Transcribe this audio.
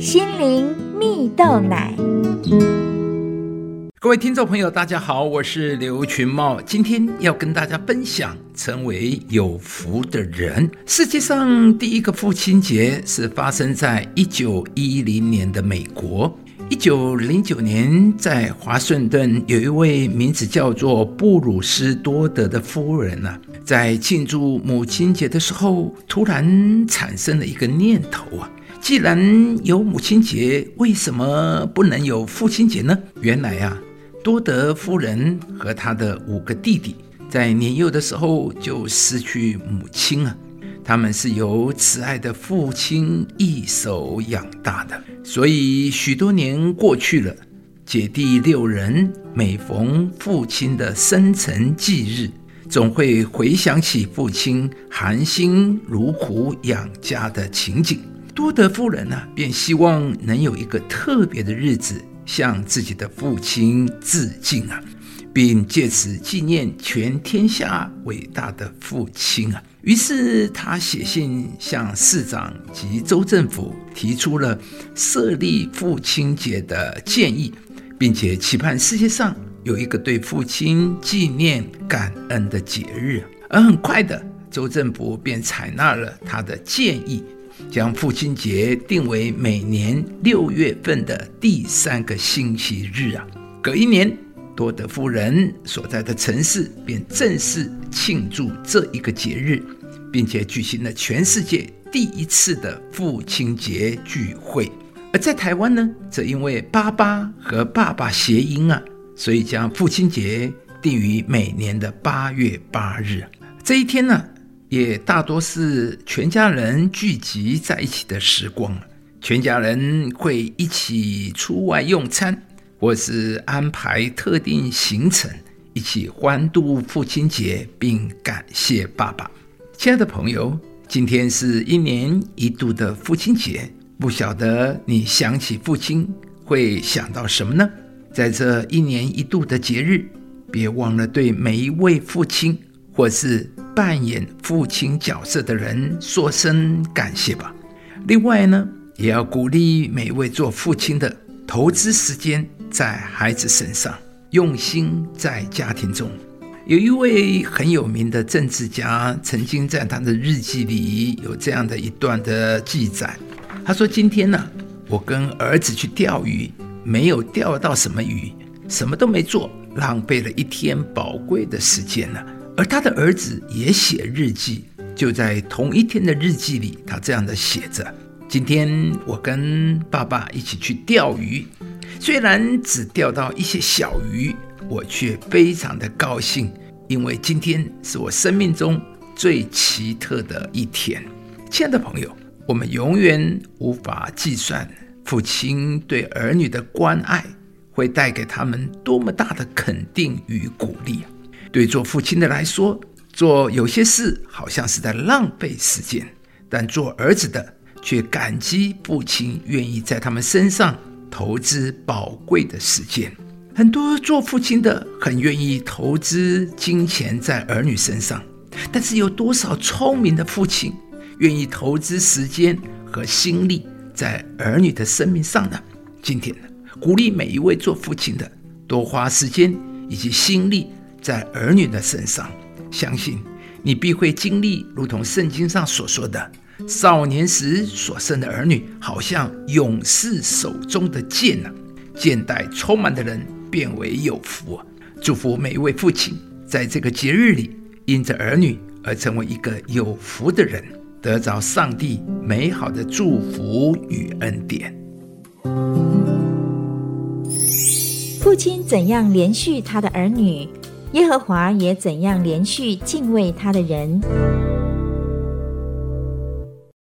心灵蜜豆奶。各位听众朋友，大家好，我是刘群茂，今天要跟大家分享成为有福的人。世界上第一个父亲节是发生在一九一零年的美国。一九零九年，在华盛顿有一位名字叫做布鲁斯多德的夫人啊，在庆祝母亲节的时候，突然产生了一个念头啊。既然有母亲节，为什么不能有父亲节呢？原来啊，多德夫人和他的五个弟弟在年幼的时候就失去母亲啊，他们是由慈爱的父亲一手养大的，所以许多年过去了，姐弟六人每逢父亲的生辰忌日，总会回想起父亲含辛茹苦养家的情景。多德夫人呢，便希望能有一个特别的日子，向自己的父亲致敬啊，并借此纪念全天下伟大的父亲啊。于是他写信向市长及州政府提出了设立父亲节的建议，并且期盼世界上有一个对父亲纪念感恩的节日。而很快的，州政府便采纳了他的建议。将父亲节定为每年六月份的第三个星期日啊！隔一年，多德夫人所在的城市便正式庆祝这一个节日，并且举行了全世界第一次的父亲节聚会。而在台湾呢，则因为“爸爸”和“爸爸”谐音啊，所以将父亲节定于每年的八月八日。这一天呢？也大多是全家人聚集在一起的时光，全家人会一起出外用餐，或是安排特定行程，一起欢度父亲节，并感谢爸爸。亲爱的朋友，今天是一年一度的父亲节，不晓得你想起父亲会想到什么呢？在这一年一度的节日，别忘了对每一位父亲，或是。扮演父亲角色的人说声感谢吧。另外呢，也要鼓励每位做父亲的投资时间在孩子身上，用心在家庭中。有一位很有名的政治家曾经在他的日记里有这样的一段的记载。他说：“今天呢，我跟儿子去钓鱼，没有钓到什么鱼，什么都没做，浪费了一天宝贵的时间呢。”而他的儿子也写日记，就在同一天的日记里，他这样的写着：今天我跟爸爸一起去钓鱼，虽然只钓到一些小鱼，我却非常的高兴，因为今天是我生命中最奇特的一天。亲爱的朋友，我们永远无法计算父亲对儿女的关爱会带给他们多么大的肯定与鼓励。对做父亲的来说，做有些事好像是在浪费时间，但做儿子的却感激父亲愿意在他们身上投资宝贵的时间。很多做父亲的很愿意投资金钱在儿女身上，但是有多少聪明的父亲愿意投资时间和心力在儿女的生命上呢？今天呢，鼓励每一位做父亲的多花时间以及心力。在儿女的身上，相信你必会经历，如同圣经上所说的，少年时所生的儿女，好像勇士手中的剑呐，剑带充满的人变为有福啊。祝福每一位父亲，在这个节日里，因着儿女而成为一个有福的人，得着上帝美好的祝福与恩典。父亲怎样连续他的儿女？耶和华也怎样连续敬畏他的人。